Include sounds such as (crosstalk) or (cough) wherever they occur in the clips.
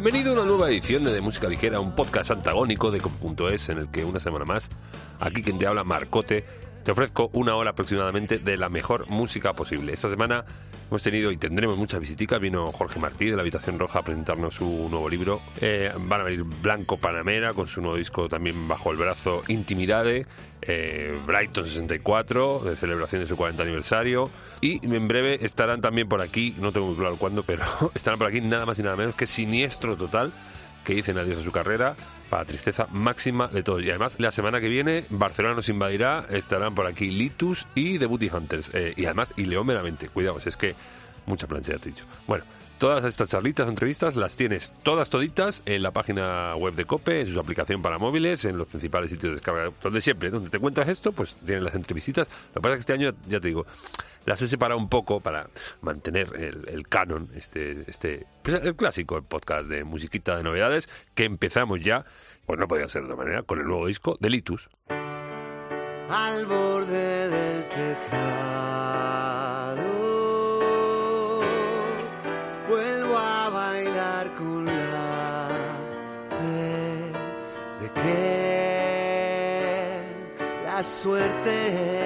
Bienvenido a una nueva edición de, de Música Ligera, un podcast antagónico de Cop.es en el que una semana más, aquí quien te habla, Marcote, te ofrezco una hora aproximadamente de la mejor música posible. Esta semana hemos tenido y tendremos muchas visitas. Vino Jorge Martí de la Habitación Roja a presentarnos su nuevo libro. Eh, van a venir Blanco Panamera con su nuevo disco también bajo el brazo Intimidade. Eh, Brighton 64 de celebración de su 40 aniversario. Y en breve estarán también por aquí, no tengo muy claro cuándo, pero (laughs) estarán por aquí nada más y nada menos que Siniestro Total, que dicen adiós a su carrera para tristeza máxima de todos. Y además, la semana que viene, Barcelona nos invadirá, estarán por aquí Litus y The Booty Hunters. Eh, y además, y León meramente, cuidado, es que mucha plancha ya te he dicho. Bueno, Todas estas charlitas entrevistas las tienes todas toditas en la página web de COPE, en su aplicación para móviles, en los principales sitios de descarga, donde siempre, donde te encuentras esto, pues tienen las entrevistas. Lo que pasa es que este año, ya te digo, las he separado un poco para mantener el, canon, este, este, pues, el clásico, el podcast de musiquita de novedades, que empezamos ya, pues no podía ser de otra manera, con el nuevo disco de Litus. Al borde del tejado suerte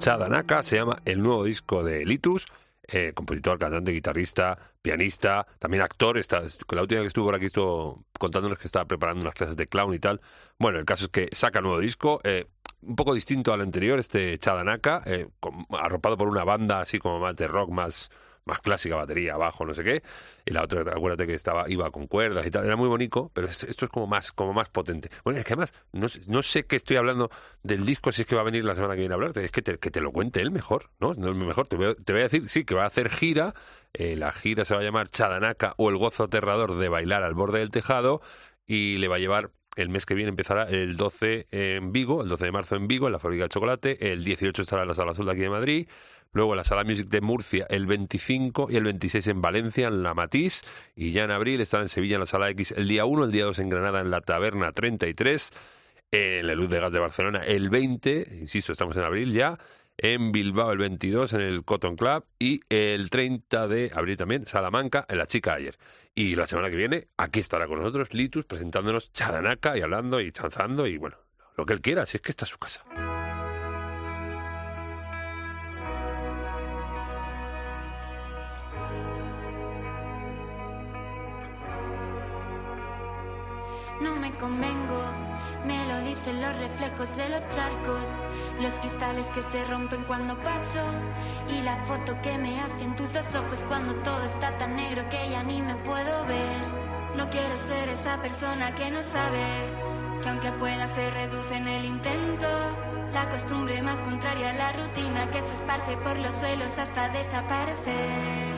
Chadanaka se llama el nuevo disco de Litus. eh, compositor, cantante, guitarrista, pianista, también actor. Está, la última que estuvo por aquí estuvo contándonos que estaba preparando unas clases de clown y tal. Bueno, el caso es que saca nuevo disco, eh, un poco distinto al anterior, este Chadanaka, eh, arropado por una banda así como más de rock, más más clásica, batería, bajo, no sé qué. Y la otra, acuérdate que estaba, iba con cuerdas y tal. Era muy bonito, pero es- esto es como más, como más potente. Bueno, es que además, no, no sé qué estoy hablando del disco, si es que va a venir la semana que viene a hablarte. Es que te, que te lo cuente él mejor, ¿no? No es mejor. Te voy, a, decir, sí, que va a hacer gira. eh, la gira se va a llamar Chadanaka o el gozo aterrador de bailar al borde del tejado. Y le va a llevar el mes que viene empezará el 12 en Vigo, el 12 de marzo en Vigo, en la fábrica de chocolate, el 18 estará en la Sala Azul de aquí de Madrid, luego la Sala Music de Murcia el 25 y el 26 en Valencia, en la Matís, y ya en abril estará en Sevilla en la Sala X el día 1, el día 2 en Granada en la Taberna 33, en la Luz de Gas de Barcelona el 20, insisto, estamos en abril ya, en Bilbao el 22 en el Cotton Club y el 30 de abril también Salamanca en la Chica ayer. Y la semana que viene aquí estará con nosotros Litus presentándonos Chadanaka y hablando y chanzando y bueno, lo que él quiera, si es que está su casa. No me convengo, me lo dicen los reflejos de los charcos, los cristales que se rompen cuando paso y la foto que me hacen tus dos ojos cuando todo está tan negro que ya ni me puedo ver. No quiero ser esa persona que no sabe que aunque pueda se reduce en el intento. La costumbre más contraria a la rutina que se esparce por los suelos hasta desaparecer.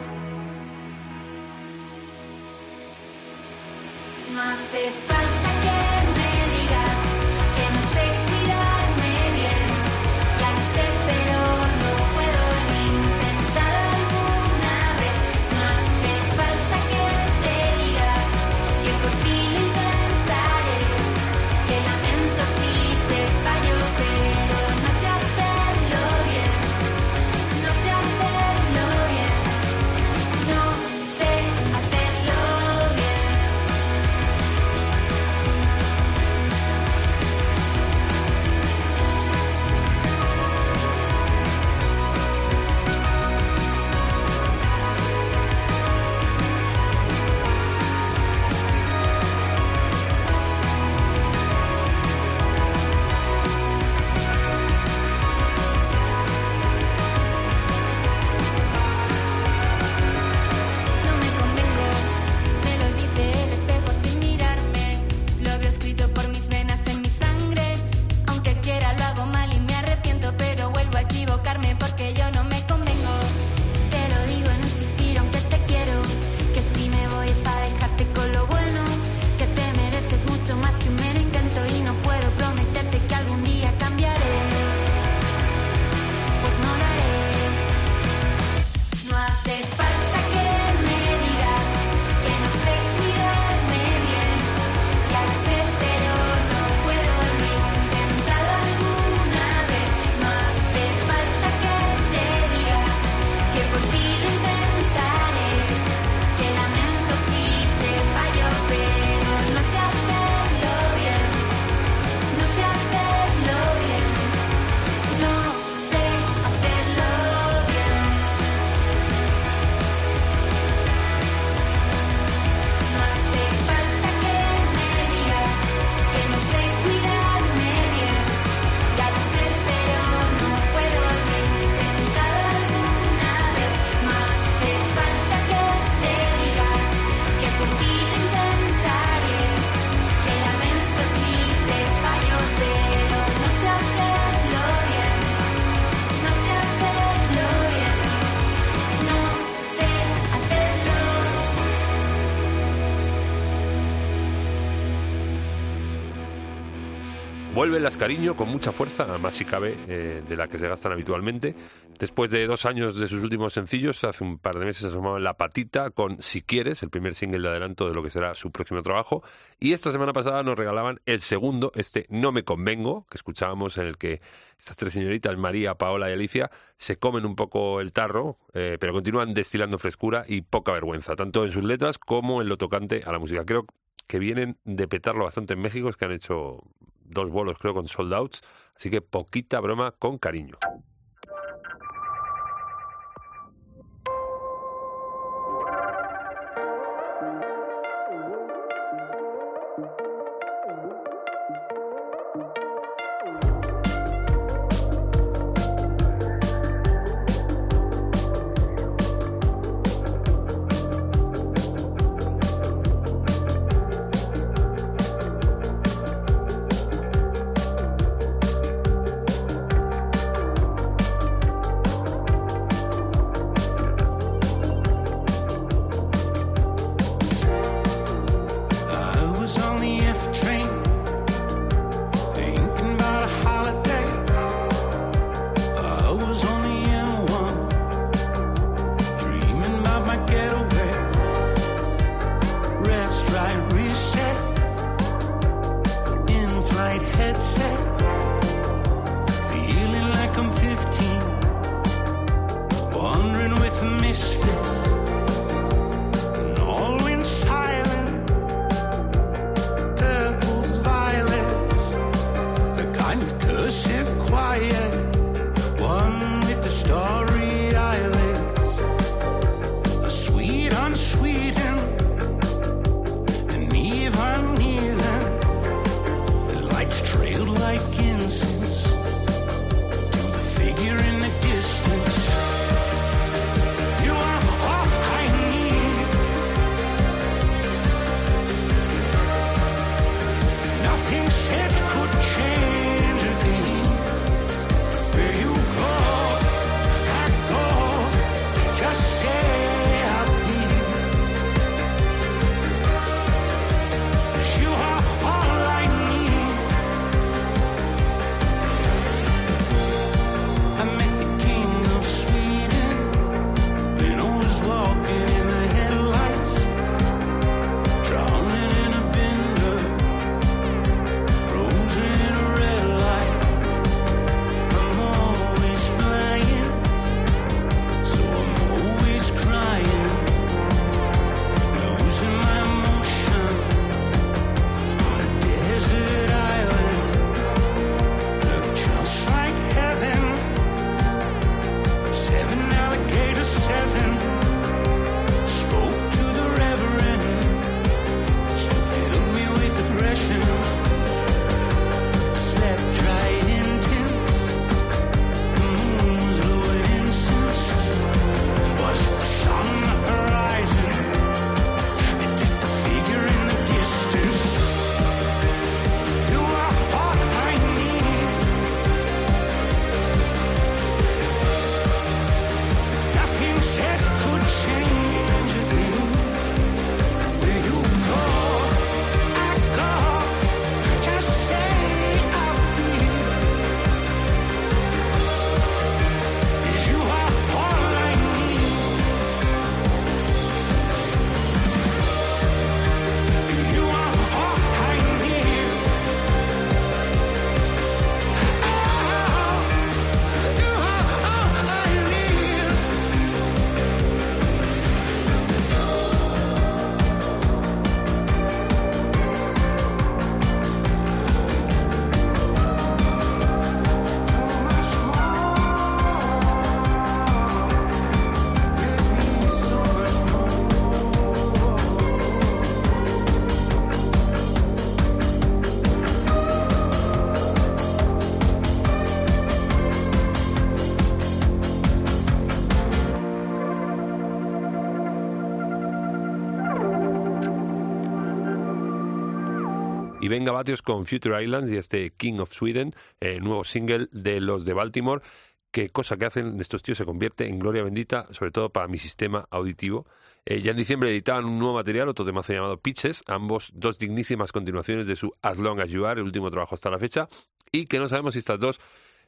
Vuelve Las Cariño con mucha fuerza, más si cabe, eh, de la que se gastan habitualmente. Después de dos años de sus últimos sencillos, hace un par de meses asomaba La Patita con Si Quieres, el primer single de adelanto de lo que será su próximo trabajo. Y esta semana pasada nos regalaban el segundo, este No Me Convengo, que escuchábamos en el que estas tres señoritas, María, Paola y Alicia, se comen un poco el tarro, eh, pero continúan destilando frescura y poca vergüenza, tanto en sus letras como en lo tocante a la música. Creo que vienen de petarlo bastante en México, es que han hecho dos bolos creo con sold outs, así que poquita broma con cariño. Venga Batios con Future Islands y este King of Sweden, nuevo single de los de Baltimore. Qué cosa que hacen estos tíos se convierte en gloria bendita, sobre todo para mi sistema auditivo. Eh, ya en diciembre editaban un nuevo material, otro temazo llamado Pitches, ambos dos dignísimas continuaciones de su As Long As You Are, el último trabajo hasta la fecha, y que no sabemos si estas dos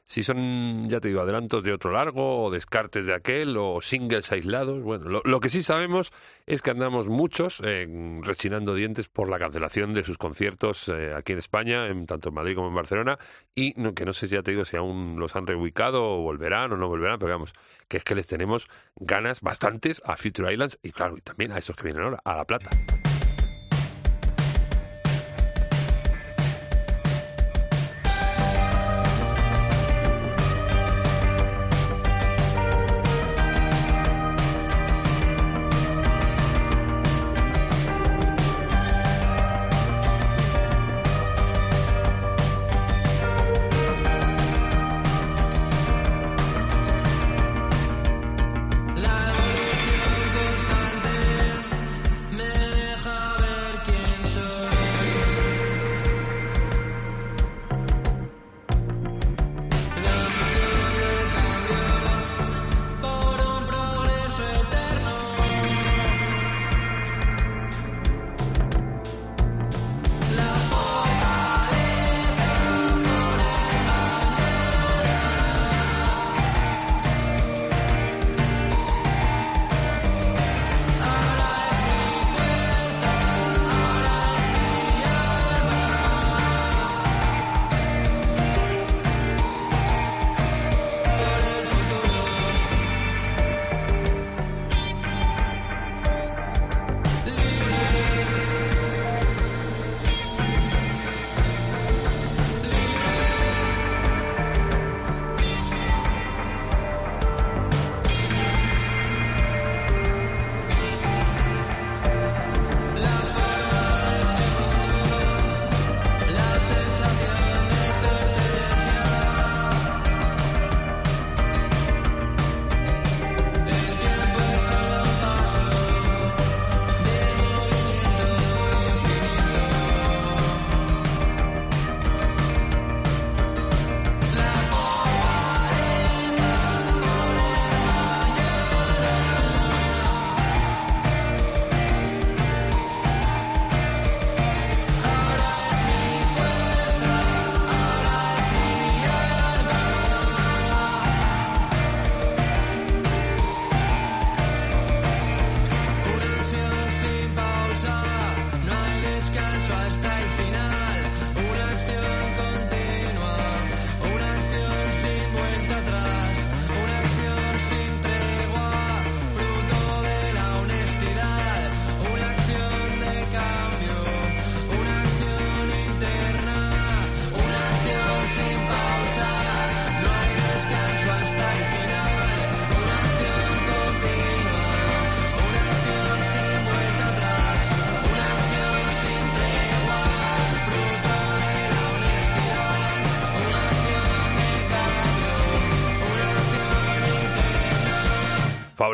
si son, ya te digo, adelantos de otro largo o descartes de aquel o singles aislados. Bueno, lo, que sí sabemos es que andamos muchos eh, rechinando dientes por la cancelación de sus conciertos eh, aquí en España, en, tanto en Madrid como en Barcelona, y no, que no sé ya te digo si aún los han reubicado o volverán o no volverán, pero vamos, que es que les tenemos ganas bastantes a Future Islands y claro, y también a esos que vienen ahora, a La Plata.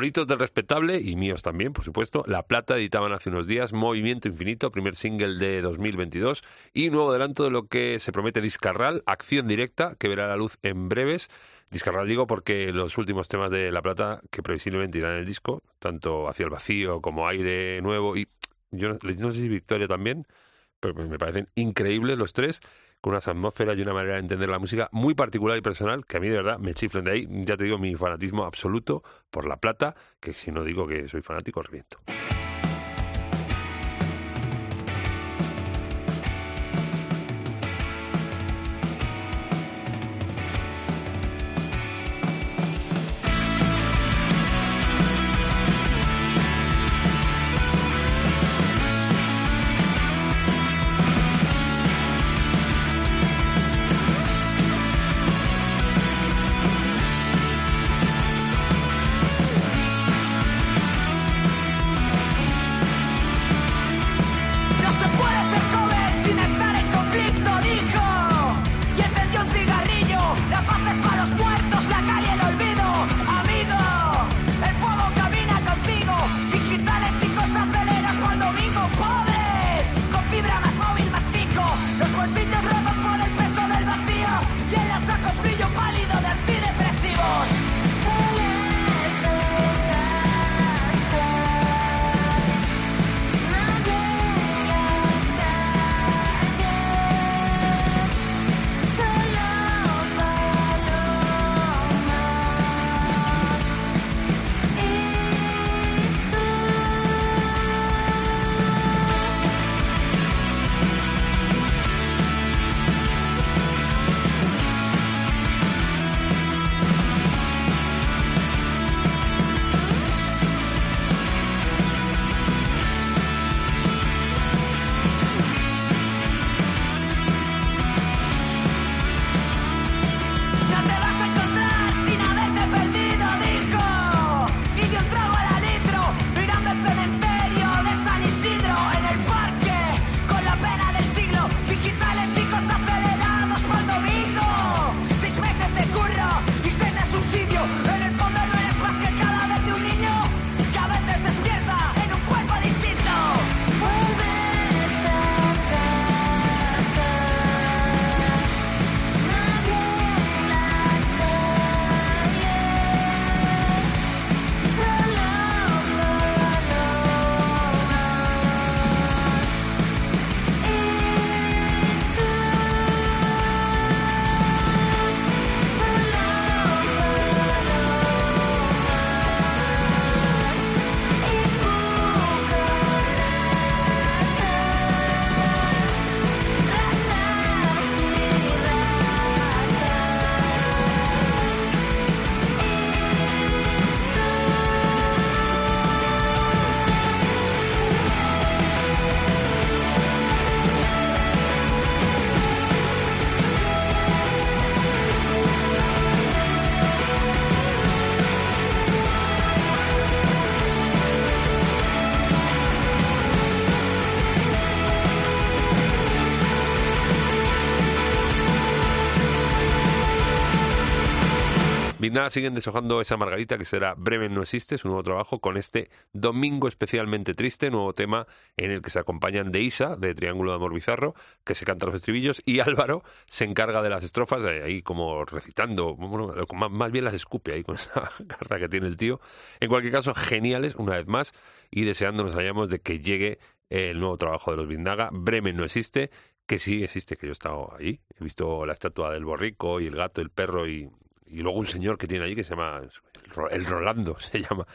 Favoritos del respetable y míos también, por supuesto. La Plata editaban hace unos días Movimiento Infinito, primer single de 2022 y nuevo adelanto de lo que se promete Discarral, Acción Directa, que verá la luz en breves. Discarral digo porque los últimos temas de La Plata que previsiblemente irán en el disco, tanto Hacia el Vacío como Aire Nuevo y yo no, no sé si Victoria también, pero me parecen increíbles los tres, con unas atmósferas y una manera de entender la música muy particular y personal, que a mí de verdad me chiflan de ahí, ya te digo, mi fanatismo absoluto por La Plata, que si no digo que soy fanático, reviento. Siguen deshojando esa margarita que será Bremen no existe, su nuevo trabajo con este Domingo especialmente triste, nuevo tema en el que se acompañan de Isa, de Triángulo de Amor Bizarro, que se canta los estribillos, y Álvaro se encarga de las estrofas, eh, ahí como recitando, bueno, más, más bien las escupe ahí con (laughs) esa garra que tiene el tío. En cualquier caso, geniales, una vez más, y deseando nos hayamos de que llegue el nuevo trabajo de los Vindaga. Bremen no existe, que sí existe, que yo he estado ahí. He visto la estatua del borrico y el gato, el perro y, y luego un señor que tiene allí que se llama el Ro- el Rolando, (laughs) se llama.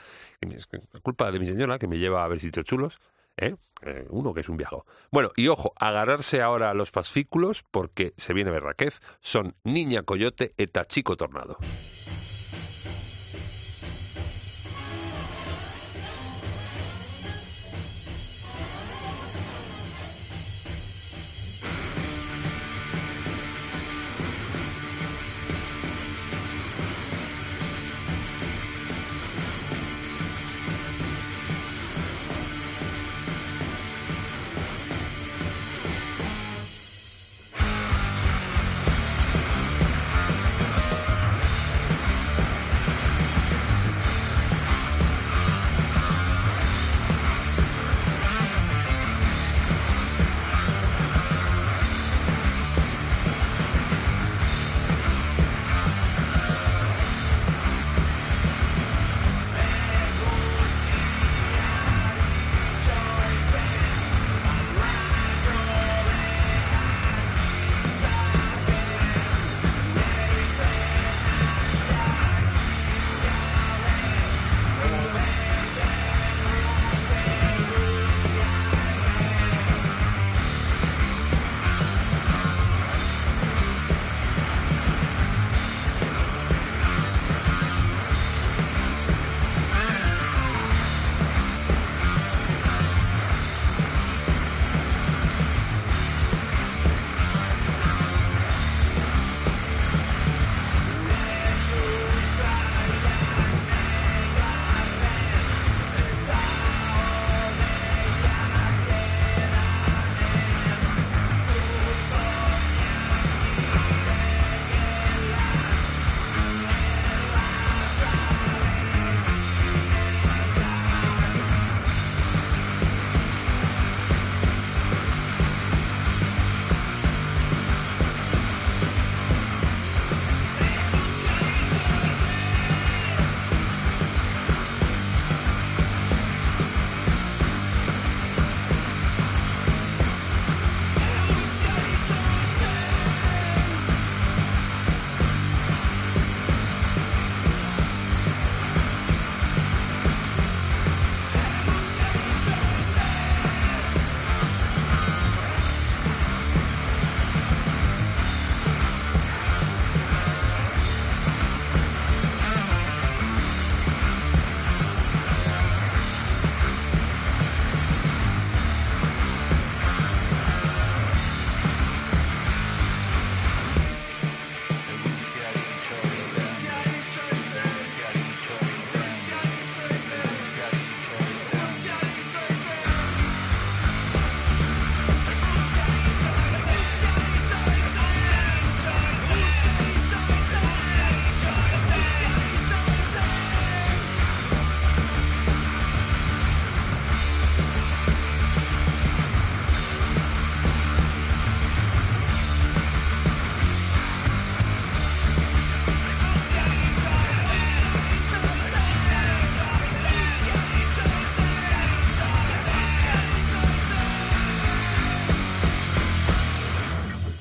Es culpa de mi señora que me lleva a ver sitios chulos. ¿eh? Eh, uno que es un viajo. Bueno, y ojo, agarrarse ahora a los fascículos porque se viene Berraquez. Son Niña Coyote eta Chico Tornado.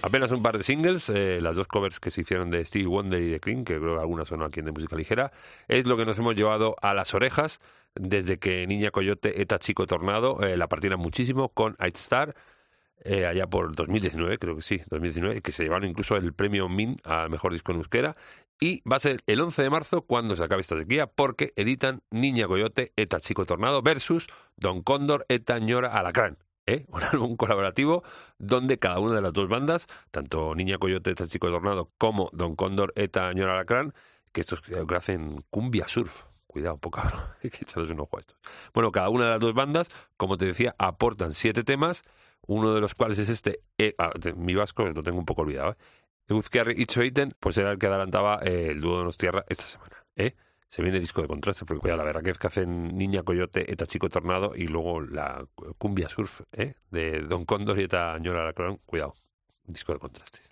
Apenas un par de singles, eh, las dos covers que se hicieron de Stevie Wonder y de Cream, que creo que algunas son aquí en de música ligera, es lo que nos hemos llevado a las orejas desde que Niña Coyote, Eta Chico Tornado eh, la partieran muchísimo con I'd Star, eh, allá por 2019, creo que sí, 2019, que se llevaron incluso el premio MIN al mejor disco en euskera. Y va a ser el 11 de marzo cuando se acabe esta sequía, porque editan Niña Coyote, Eta Chico Tornado versus Don Cóndor, Eta Ñora Alacrán. ¿Eh? Un (laughs) álbum colaborativo donde cada una de las dos bandas, tanto Niña Coyote, Eta Chico Tornado, como Don Cóndor, Eta Ñora Alacrán, que estos creo que hacen cumbia surf. Cuidado, un poco, hay que echarles un ojo a estos. Bueno, cada una de las dos bandas, como te decía, aportan siete temas, uno de los cuales es este, eh, ah, mi vasco lo tengo un poco olvidado, ¿eh? Euskarri Itxoiten, pues era el que adelantaba eh, el dúo de Nostierra esta semana, ¿eh? Se viene disco de contraste, porque cuidado, la verdad que es que hacen Niña Coyote, Eta Chico Tornado y luego la cumbia surf, ¿eh? De Don Cóndor y Eta Ñora Alacrán, cuidado, disco de contrastes.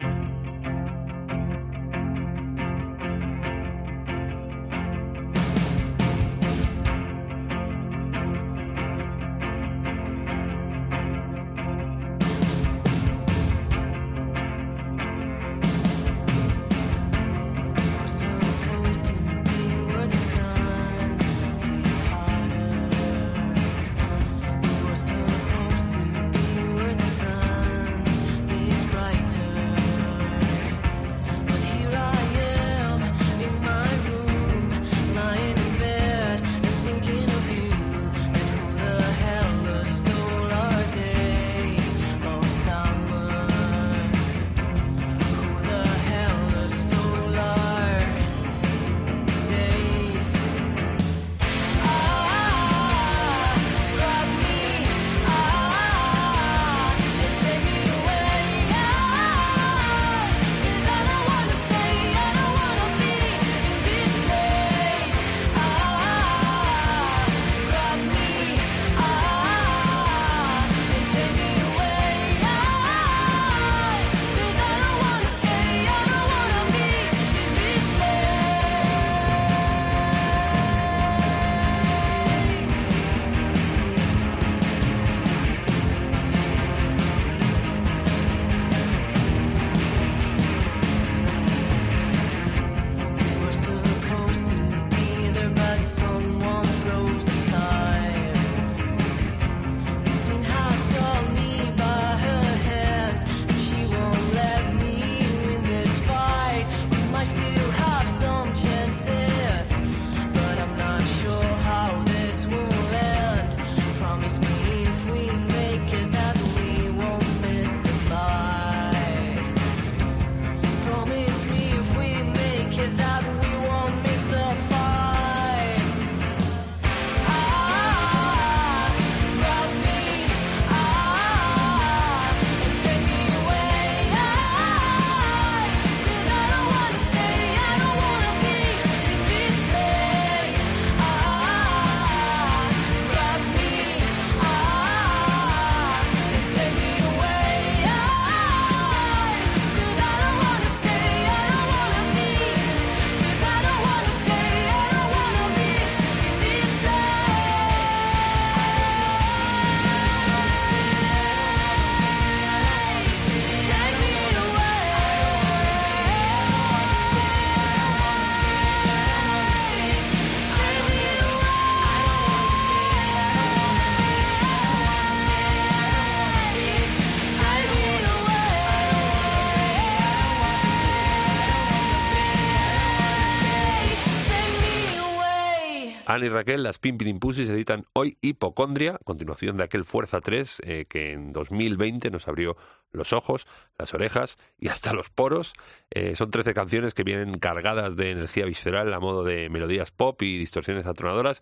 Y Raquel, las Pimpin Pussies editan hoy Hipocondria, continuación de aquel Fuerza 3 eh, que en 2020 nos abrió los ojos, las orejas y hasta los poros. Eh, son 13 canciones que vienen cargadas de energía visceral a modo de melodías pop y distorsiones atronadoras,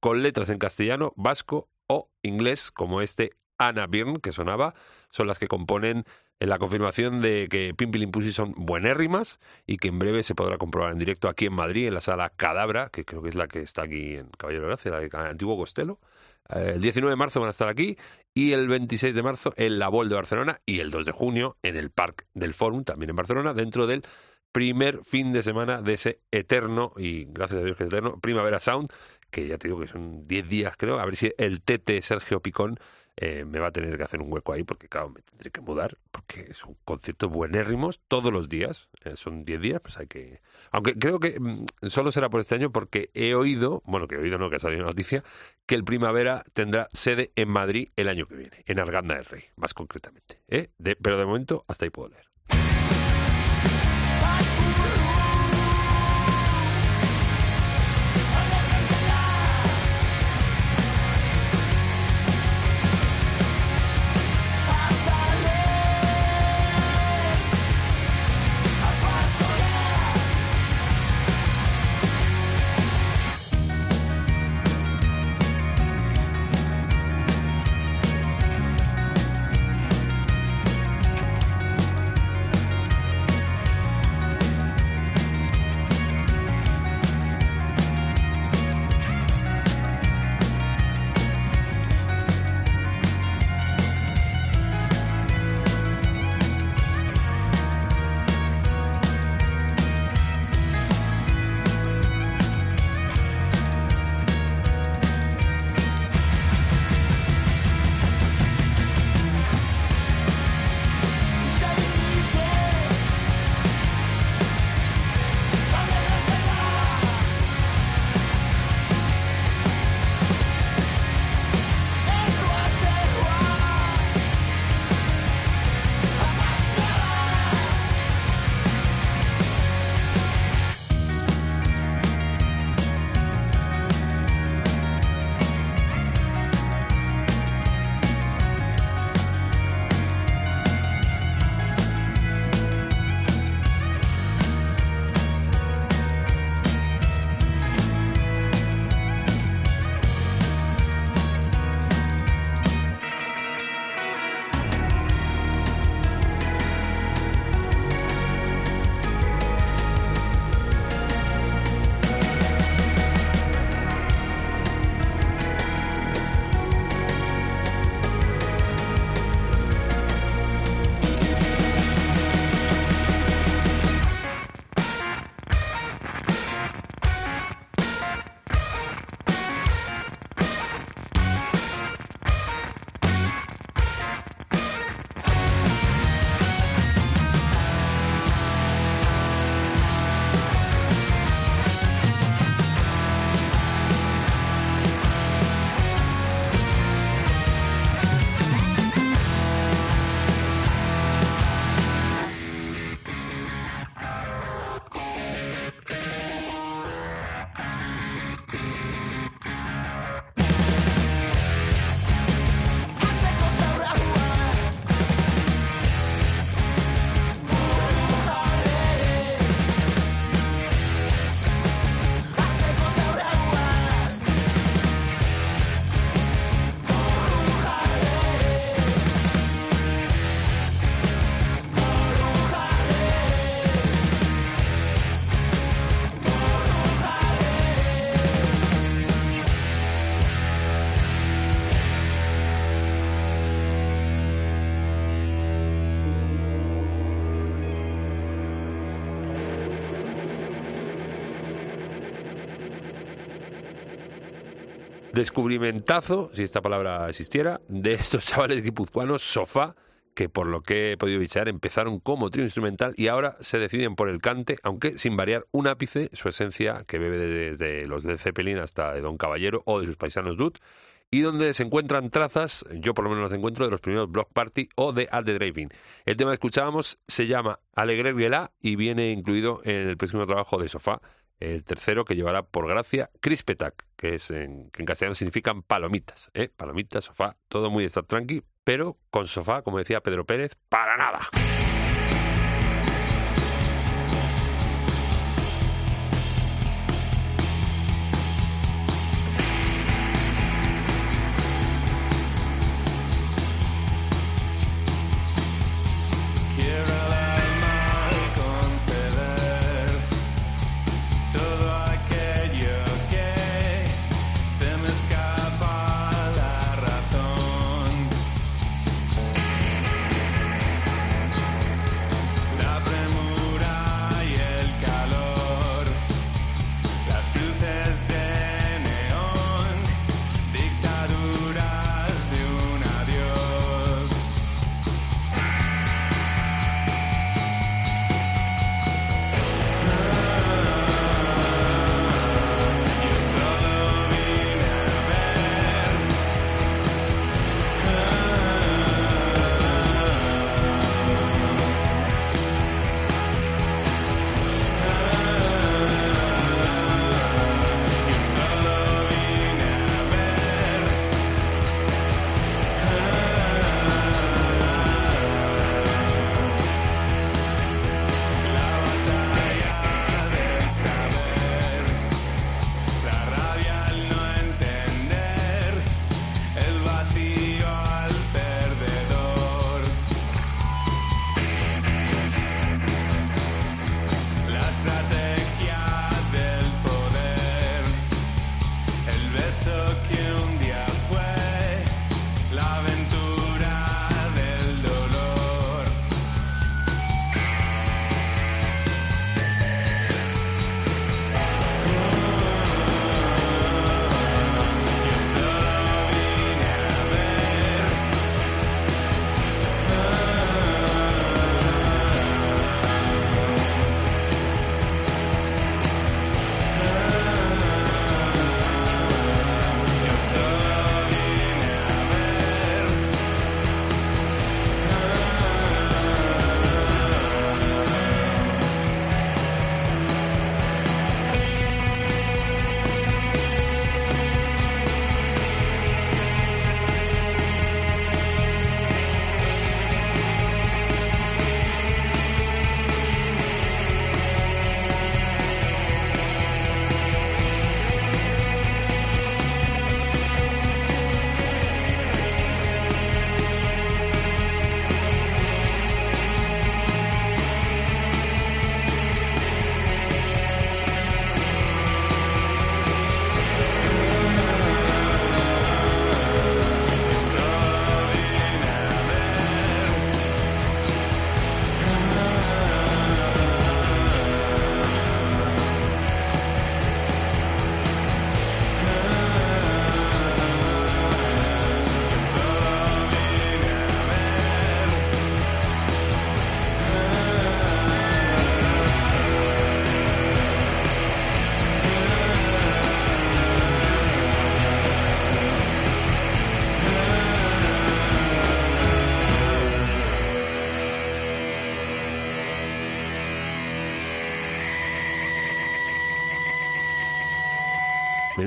con letras en castellano, vasco o inglés, como este Anna Byrne que sonaba, son las que componen eh, la confirmación de que Pimpilin Pussy son buenérrimas y que en breve se podrá comprobar en directo aquí en Madrid, en la sala Cadabra, que creo que es la que está aquí en Caballero de Gracia, la de Antiguo Costello. Eh, el 19 de marzo van a estar aquí y el 26 de marzo en la Bol de Barcelona y el 2 de junio en el Parc del Fórum, también en Barcelona, dentro del primer fin de semana de ese eterno, y gracias a Dios que es eterno, Primavera Sound, que ya te digo que son 10 días creo, a ver si el TT Sergio Picón eh, me va a tener que hacer un hueco ahí, porque claro, me tendré que mudar, porque es un concierto buenérrimos todos los días, eh, son 10 días, pues hay que... Aunque creo que mm, solo será por este año porque he oído, bueno, que he oído no, que ha salido noticia, que el Primavera tendrá sede en Madrid el año que viene, en Arganda del Rey, más concretamente. ¿eh? Pero de momento hasta ahí puedo leer. Descubrimentazo, si esta palabra existiera, de estos (laughs) chavales guipuzcoanos, Sofá, que por lo que he podido bichear empezaron como trío instrumental y ahora se deciden por el cante, aunque sin variar un ápice su esencia que bebe desde los de Zeppelin hasta de Don Caballero o de sus paisanos Dud, y donde se encuentran trazas, yo por lo menos las encuentro, de los primeros Block Party o de Al the Driving. El tema que escuchábamos se llama Alegre Guelá y viene incluido en el próximo trabajo de Sofá, el tercero que llevará por gracia Crispetac, que es en, que en castellano significan palomitas, ¿eh? palomitas, sofá, todo muy estar tranqui, pero con sofá, como decía Pedro Pérez, para nada.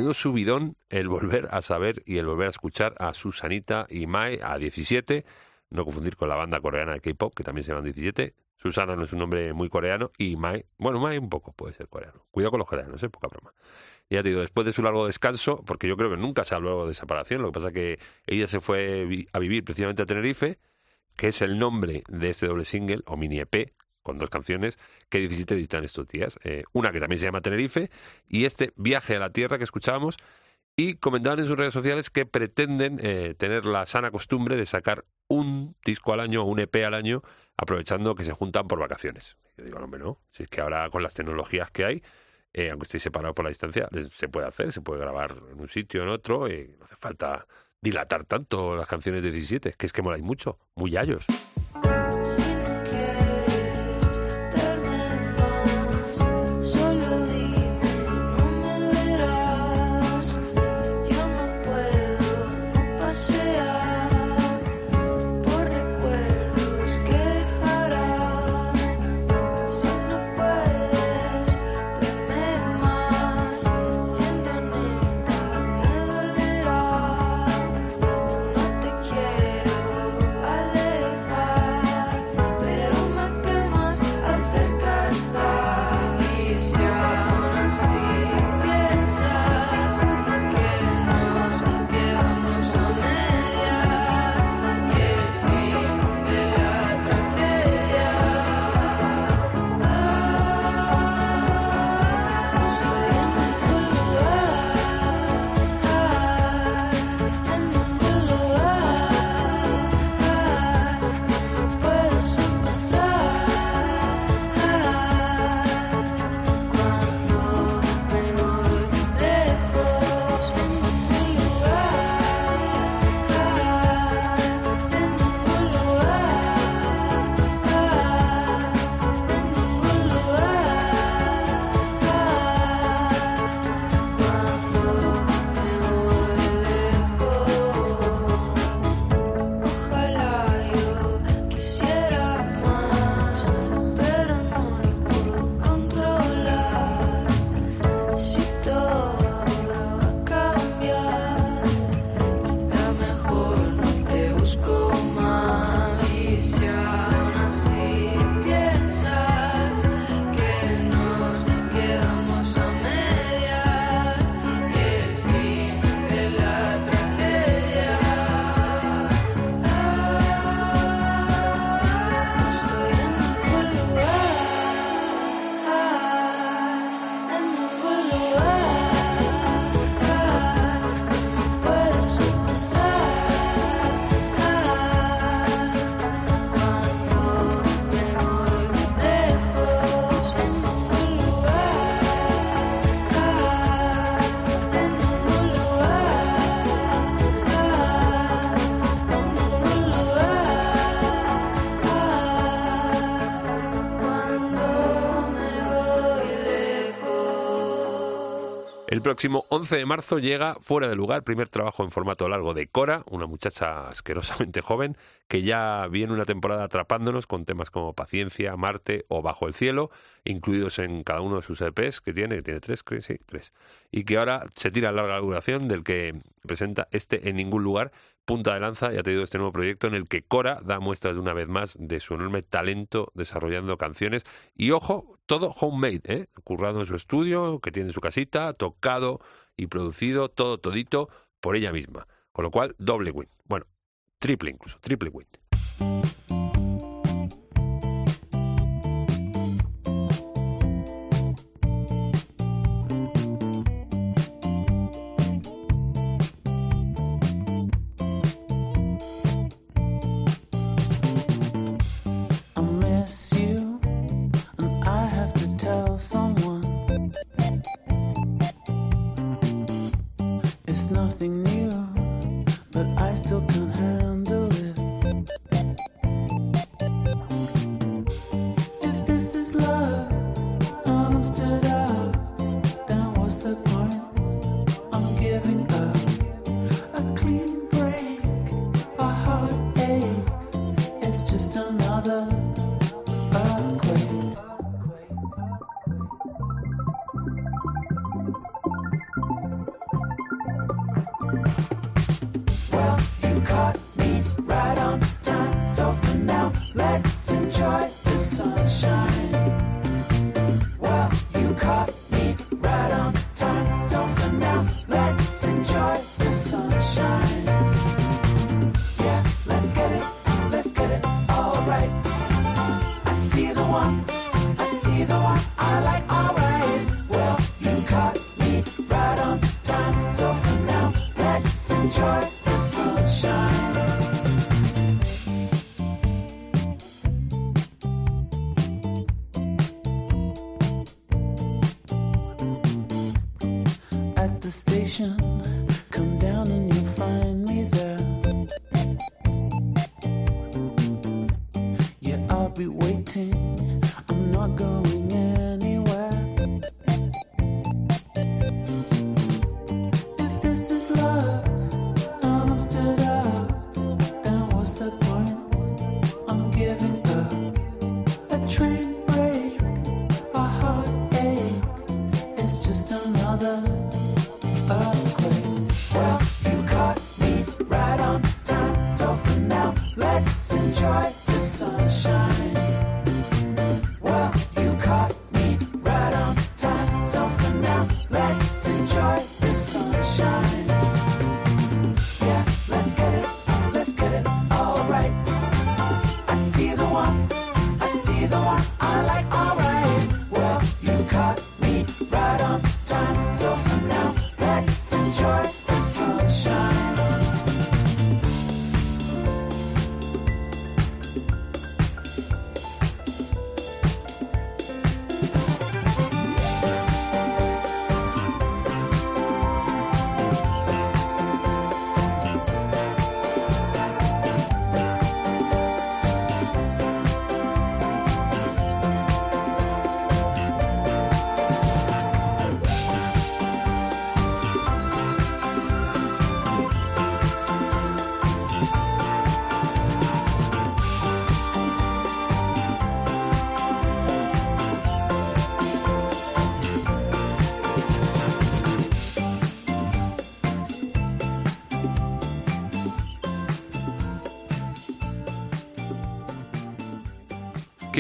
Menudo subidón el volver a saber y el volver a escuchar a Susanita y Mai a 17, no confundir con la banda coreana de K-pop, que también se llaman 17. Susana no es un nombre muy coreano y Mai, bueno, Mai un poco puede ser coreano. Cuidado con los coreanos, ¿eh? poca broma. Ya te digo, después de su largo descanso, porque yo creo que nunca se habló de separación, lo que pasa que ella se fue a vivir precisamente a Tenerife, que es el nombre de este doble single, o mini EP, con dos canciones, que 17 editan estos días. Eh, una que también se llama Tenerife, y este Viaje a la Tierra que escuchábamos, y comentaban en sus redes sociales que pretenden eh, tener la sana costumbre de sacar un disco al año o un EP al año, aprovechando que se juntan por vacaciones. Yo digo, no, hombre, no, si es que ahora con las tecnologías que hay, eh, aunque estéis separados por la distancia, les- se puede hacer, se puede grabar en un sitio, en otro, y no hace falta dilatar tanto las canciones de 17, que es que moláis mucho, muy hallos. Próximo 11 de marzo llega Fuera de Lugar, primer trabajo en formato largo de Cora, una muchacha asquerosamente joven que ya viene una temporada atrapándonos con temas como Paciencia, Marte o Bajo el Cielo, incluidos en cada uno de sus EPs que tiene, que tiene tres, sí, tres. Y que ahora se tira a larga duración del que presenta este En Ningún Lugar, punta de lanza, ya te digo, este nuevo proyecto en el que Cora da muestras de una vez más de su enorme talento desarrollando canciones y ojo, todo homemade, ¿eh? currado en su estudio, que tiene en su casita, tocado y producido, todo todito por ella misma. Con lo cual, doble win. Bueno, triple incluso, triple win. Nothing new, but I still can't handle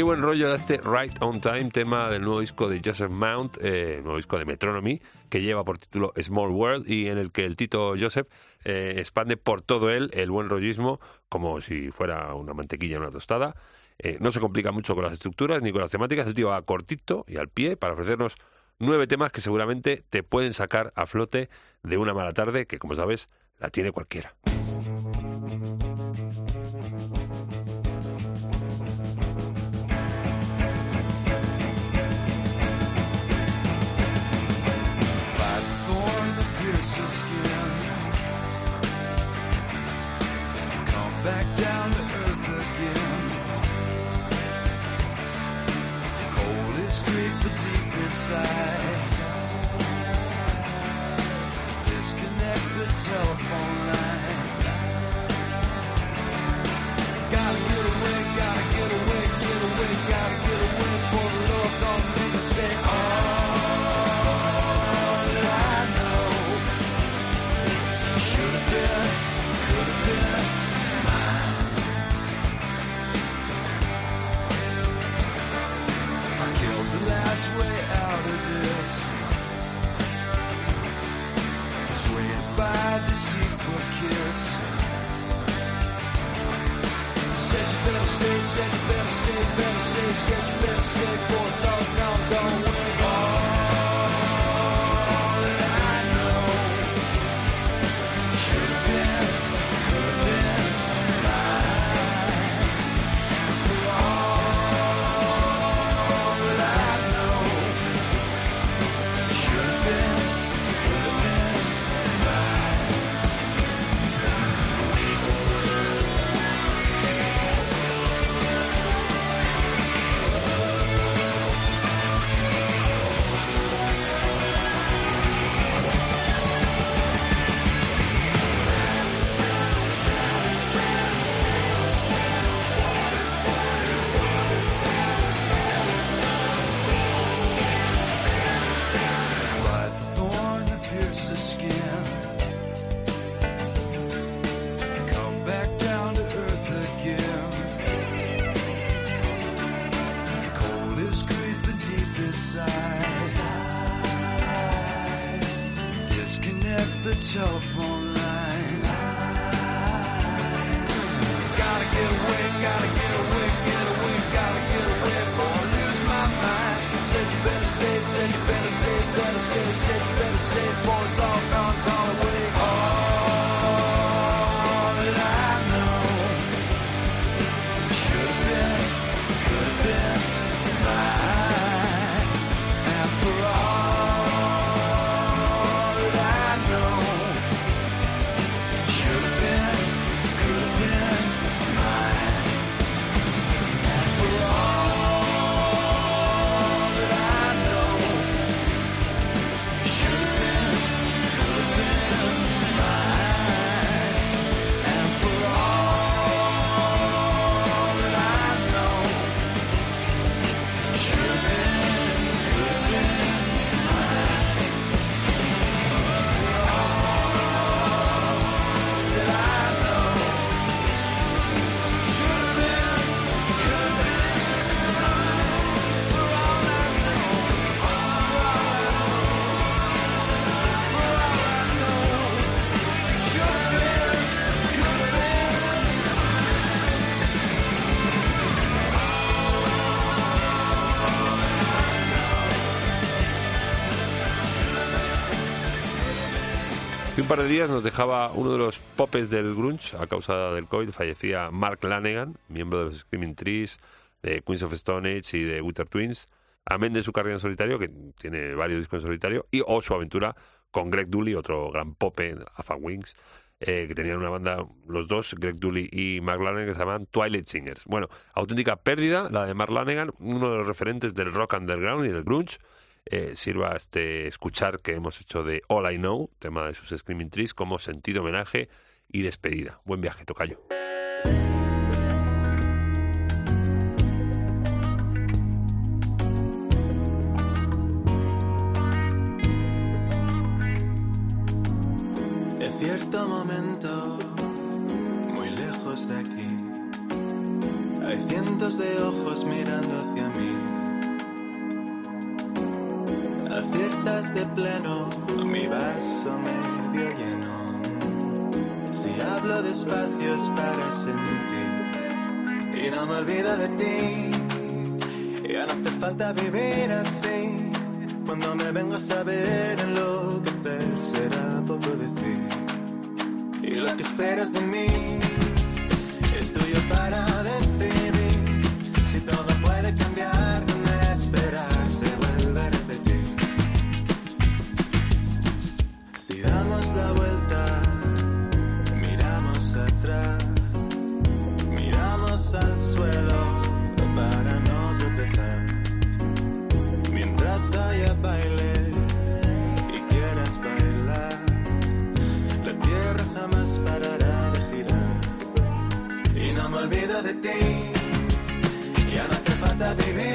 buen rollo da este Right on Time, tema del nuevo disco de Joseph Mount, eh, nuevo disco de Metronomy, que lleva por título Small World y en el que el Tito Joseph eh, expande por todo él el buen rollismo como si fuera una mantequilla en una tostada. Eh, no se complica mucho con las estructuras ni con las temáticas, el tío va cortito y al pie para ofrecernos nueve temas que seguramente te pueden sacar a flote de una mala tarde que, como sabes, la tiene cualquiera. Said par de días nos dejaba uno de los popes del grunge a causa del COVID. Fallecía Mark Lanegan, miembro de los Screaming Trees, de Queens of Stone Age y de Winter Twins. Amén de su carrera en solitario, que tiene varios discos en solitario, y o su aventura con Greg Dooley, otro gran pope, Alpha Wings, eh, que tenían una banda, los dos, Greg Dooley y Mark Lanegan, que se llamaban Twilight Singers. Bueno, auténtica pérdida, la de Mark Lanegan, uno de los referentes del rock underground y del grunge. Eh, sirva este escuchar que hemos hecho de All I Know, tema de sus Screaming Trees, como sentido homenaje y despedida. Buen viaje, Tocayo. De pleno mi vaso medio lleno. Si hablo despacio es para sentir y no me olvido de ti. Ya no hace falta vivir así. Cuando me vengo a saber enloquecer será poco decir. Y lo que esperas de mí es tuyo para decidir. Si todo no hace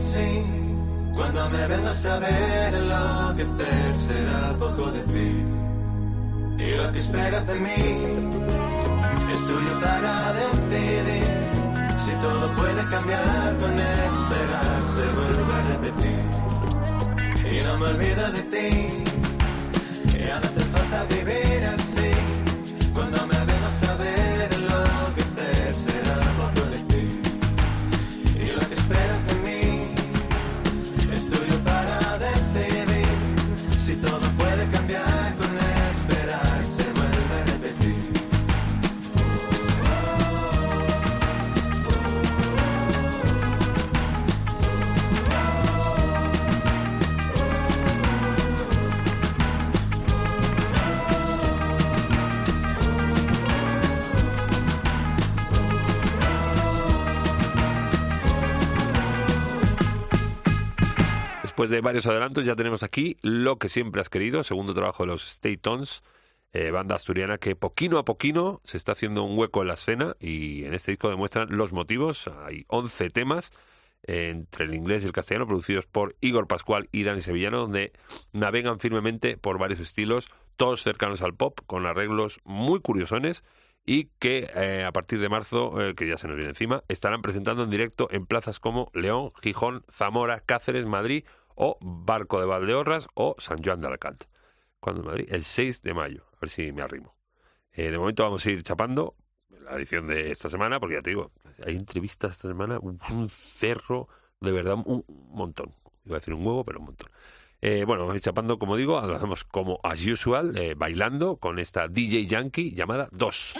así. Cuando me vengas a ver enloquecer será poco decir. Y lo que esperas de mí es tuyo para decidir. Si todo puede cambiar con esperar se vuelve a repetir. Y no me olvido de ti. Después de varios adelantos ya tenemos aquí lo que siempre has querido, segundo trabajo de los Stay Tones, eh, banda asturiana que poquino a poquino se está haciendo un hueco en la escena y en este disco demuestran los motivos. Hay 11 temas eh, entre el inglés y el castellano producidos por Igor Pascual y Dani Sevillano donde navegan firmemente por varios estilos, todos cercanos al pop, con arreglos muy curiosones y que eh, a partir de marzo, que ya se nos viene encima, estarán presentando en directo en plazas como León, Gijón, Zamora, Cáceres, Madrid o Barco de Valdeorras o San Juan de Alcántara. ¿Cuándo en Madrid? El 6 de mayo. A ver si me arrimo. Eh, de momento vamos a ir chapando la edición de esta semana, porque ya te digo, hay entrevistas esta semana, un, cerro, de verdad, un, montón. Iba a decir un huevo, pero un montón. Eh, bueno, vamos a ir chapando, como digo, hacemos como as usual, eh, bailando con esta DJ Yankee llamada 2.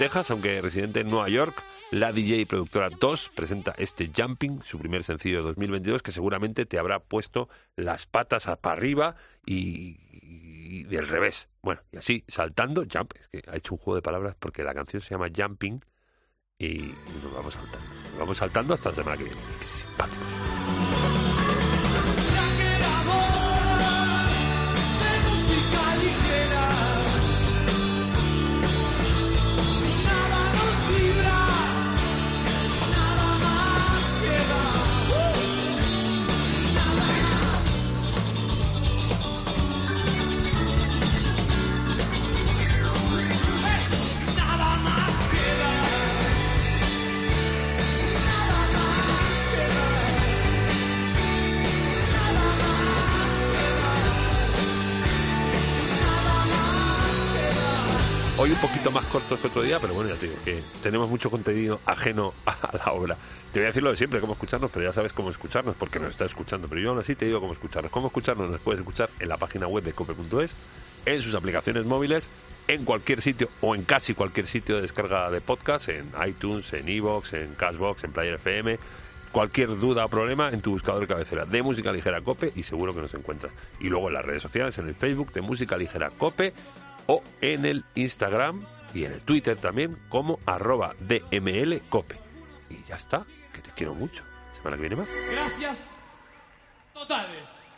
Texas, aunque residente en Nueva York, la DJ productora 2 presenta este Jumping, su primer sencillo de 2022, que seguramente te habrá puesto las patas para arriba y, y del revés. Bueno, y así, saltando, jump, es que ha hecho un juego de palabras porque la canción se llama Jumping y nos vamos saltando. Nos vamos saltando hasta la semana que viene. Qué simpático. Hoy un poquito más corto que otro día, pero bueno, ya te digo que tenemos mucho contenido ajeno a la obra. Te voy a decir lo de siempre, cómo escucharnos, pero ya sabes cómo escucharnos porque nos está escuchando. Pero yo aún así te digo cómo escucharnos. Cómo escucharnos nos puedes escuchar en la página web de cope.es, en sus aplicaciones móviles, en cualquier sitio o en casi cualquier sitio de descarga de podcast, en iTunes, en Evox, en Cashbox, en Player FM. Cualquier duda o problema en tu buscador de cabecera de Música Ligera Cope y seguro que nos encuentras. Y luego en las redes sociales, en el Facebook de Música Ligera Cope o en el Instagram y en el Twitter también como arroba DMLCope. Y ya está, que te quiero mucho. Semana que viene más. Gracias totales.